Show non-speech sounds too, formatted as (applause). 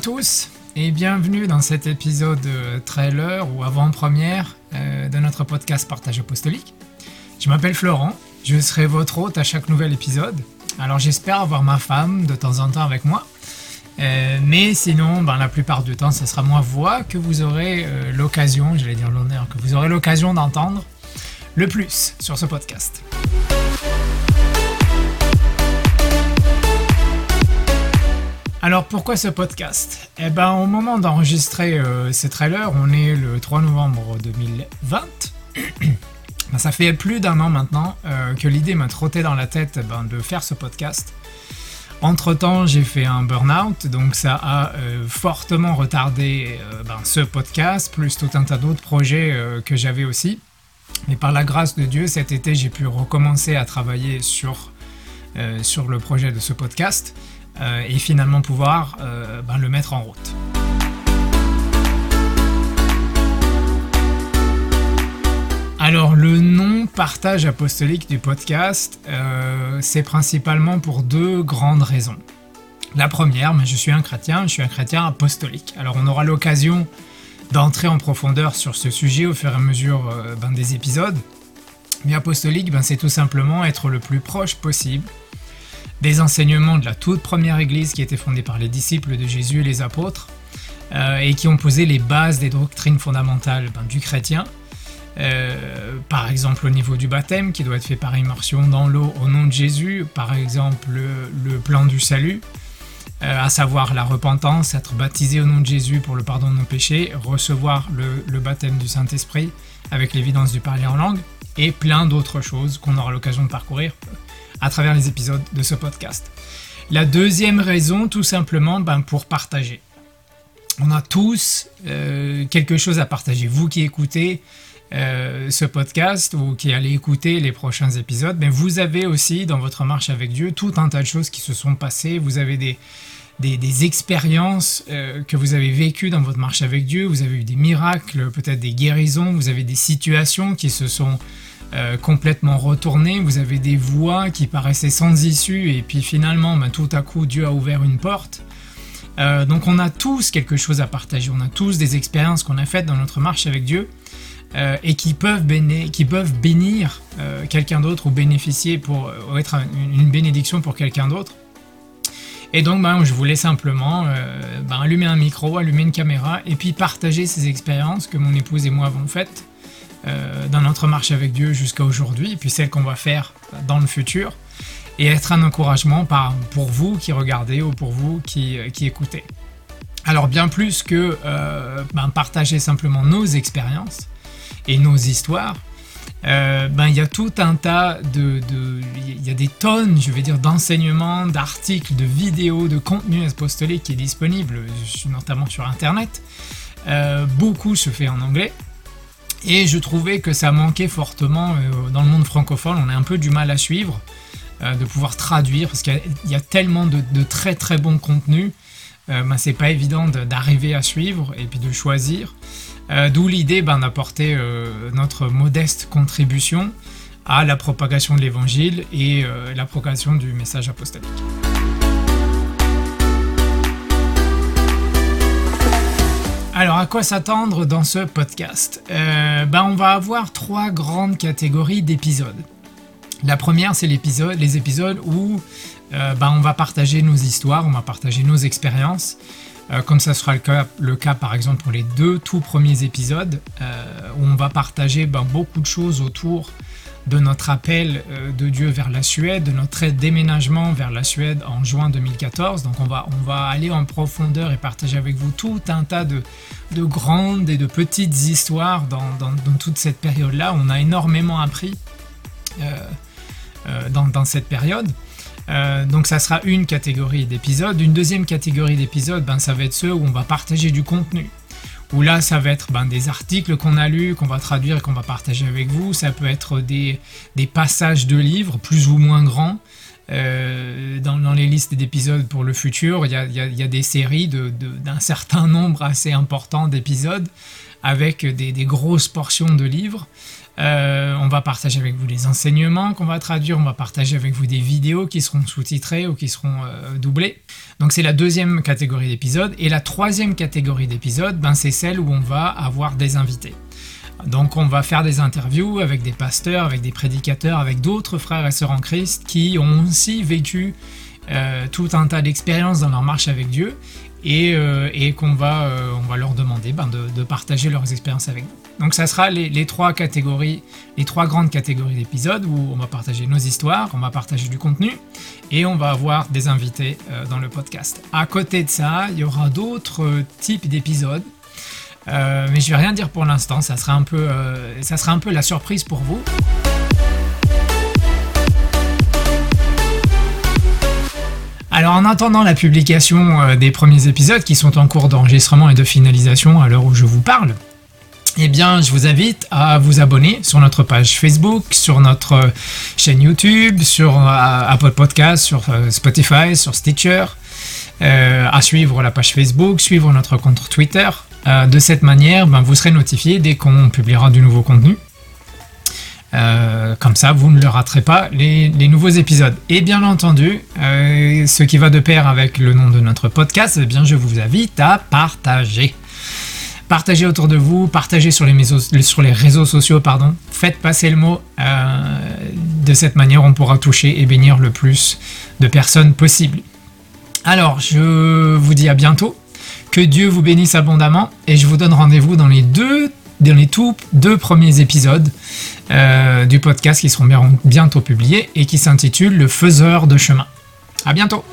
tous et bienvenue dans cet épisode euh, trailer ou avant-première euh, de notre podcast Partage Apostolique. Je m'appelle Florent, je serai votre hôte à chaque nouvel épisode. Alors j'espère avoir ma femme de temps en temps avec moi. Euh, mais sinon, ben, la plupart du temps, ce sera moi voix que vous aurez l'occasion, j'allais dire l'honneur, que vous aurez l'occasion d'entendre le plus sur ce podcast. Alors pourquoi ce podcast? Eh ben au moment d'enregistrer euh, ces trailers, on est le 3 novembre 2020. (clears throat) Ben, ça fait plus d'un an maintenant euh, que l'idée m'a trotté dans la tête ben, de faire ce podcast. Entre temps, j'ai fait un burn-out, donc ça a euh, fortement retardé ben, ce podcast, plus tout un tas d'autres projets que j'avais aussi. Mais par la grâce de Dieu, cet été, j'ai pu recommencer à travailler sur, sur le projet de ce podcast. Euh, et finalement pouvoir euh, ben, le mettre en route. Alors le nom partage apostolique du podcast, euh, c'est principalement pour deux grandes raisons. La première, mais je suis un chrétien, je suis un chrétien apostolique. Alors on aura l'occasion d'entrer en profondeur sur ce sujet au fur et à mesure ben, des épisodes. Mais apostolique, ben, c'est tout simplement être le plus proche possible des enseignements de la toute première église qui était fondée par les disciples de Jésus et les apôtres, euh, et qui ont posé les bases des doctrines fondamentales ben, du chrétien. Euh, par exemple au niveau du baptême qui doit être fait par immersion dans l'eau au nom de Jésus, par exemple le, plan du salut, euh, à savoir la repentance, être baptisé au nom de Jésus pour le pardon de nos péchés, recevoir le, le baptême du Saint-Esprit avec l'évidence du parler en langue, et plein d'autres choses qu'on aura l'occasion de parcourir à travers les épisodes de ce podcast. La deuxième raison, tout simplement, ben, pour partager. On a tous euh, quelque chose à partager. Vous qui écoutez euh, ce podcast ou qui allez écouter les prochains épisodes, ben, vous avez aussi dans votre marche avec Dieu tout un tas de choses qui se sont passées. Vous avez des, des, expériences euh, que vous avez vécues dans votre marche avec Dieu. Vous avez eu des miracles, peut-être des guérisons. Vous avez des situations qui se sont euh, complètement retourné, vous avez des voies qui paraissaient sans issue et puis finalement ben, tout à coup Dieu a ouvert une porte. Euh, donc on a tous quelque chose à partager, on a tous des expériences qu'on a faites dans notre marche avec Dieu euh, et qui peuvent, bénir quelqu'un d'autre ou bénéficier pour être une, bénédiction pour quelqu'un d'autre. Et donc ben, je voulais simplement ben, allumer un micro, allumer une caméra et puis partager ces expériences que mon épouse et moi avons faites dans notre marche avec Dieu jusqu'à aujourd'hui, puis celle qu'on va faire dans le futur, et être un encouragement pour vous qui regardez ou pour vous qui, euh, écoutez. Alors bien plus que euh, ben, partager simplement nos expériences et nos histoires, ben, il y a tout un tas de, il y a des tonnes, je vais dire, d'enseignements, d'articles, de vidéos, de contenu apostolique qui est disponible, notamment sur Internet. beaucoup se fait en anglais, et je trouvais que ça manquait fortement euh, dans le monde francophone. On a un peu du mal à suivre, euh, de pouvoir traduire, parce qu'il y, a tellement de, très très bons contenus. Euh, ben, c'est pas évident d'arriver à suivre et puis de choisir. D'où l'idée ben, d'apporter notre modeste contribution à la propagation de l'évangile et la propagation du message apostolique. Alors, à quoi s'attendre dans ce podcast euh, ben, On va avoir trois grandes catégories d'épisodes. La première, c'est les épisodes où euh, ben, on va partager nos histoires, on va partager nos expériences, euh, comme ça sera le cas, le cas, par exemple pour les deux tout premiers épisodes, où on va partager ben, beaucoup de choses autour de notre appel euh, de Dieu vers la Suède, de notre déménagement vers la Suède en juin 2014. Donc on va, on va aller en profondeur et partager avec vous tout un tas de, grandes et de petites histoires dans, toute cette période-là. On a énormément appris euh, euh, dans, cette période. donc ça sera une catégorie d'épisodes. Une deuxième catégorie d'épisodes, ben, ça va être ceux où on va partager du contenu où là ça va être ben, des articles qu'on a lus, qu'on va traduire et qu'on va partager avec vous. Ça peut être des, passages de livres plus ou moins grands. Euh, dans, les listes d'épisodes pour le futur, il y a, des séries d'un certain nombre assez important d'épisodes avec des, grosses portions de livres. Euh, on va partager avec vous les enseignements qu'on va traduire, on va partager avec vous des vidéos qui seront sous-titrées ou qui seront euh, doublées. Donc c'est la deuxième catégorie d'épisodes. Et la troisième catégorie d'épisodes, ben, c'est celle où on va avoir des invités. Donc on va faire des interviews avec des pasteurs, avec des prédicateurs, avec d'autres frères et sœurs en Christ qui ont aussi vécu euh, tout un tas d'expériences dans leur marche avec Dieu et, euh, qu'on va, euh, va leur demander ben, de, partager leurs expériences avec nous. Donc ça sera les, trois catégories, les trois grandes catégories d'épisodes où on va partager nos histoires, on va partager du contenu et on va avoir des invités dans le podcast. À côté de ça, il y aura d'autres types d'épisodes euh, mais je vais rien dire pour l'instant, ça sera euh, ça sera un peu la surprise pour vous. Alors en attendant la publication euh, des premiers épisodes qui sont en cours d'enregistrement et de finalisation à l'heure où je vous parle, eh bien je vous invite à vous abonner sur notre page Facebook, sur notre chaîne YouTube, sur Apple Podcast, sur Spotify, sur Stitcher, à suivre la page Facebook, suivre notre compte Twitter, euh, de cette manière, ben, vous serez notifié dès qu'on publiera du nouveau contenu. Euh, comme ça, vous ne le raterez pas les, nouveaux épisodes. Et bien entendu, euh, ce qui va de pair avec le nom de notre podcast, eh bien, je vous invite à partager. Partagez autour de vous, partagez sur les, sur les réseaux sociaux, pardon. Faites passer le mot. de cette manière, on pourra toucher et bénir le plus de personnes possible. Alors, je vous dis à bientôt que Dieu vous bénisse abondamment et je vous donne rendez-vous dans les deux dans les tout deux premiers épisodes euh, du podcast qui seront bientôt publiés et qui s'intitule Le faiseur de chemin. À bientôt.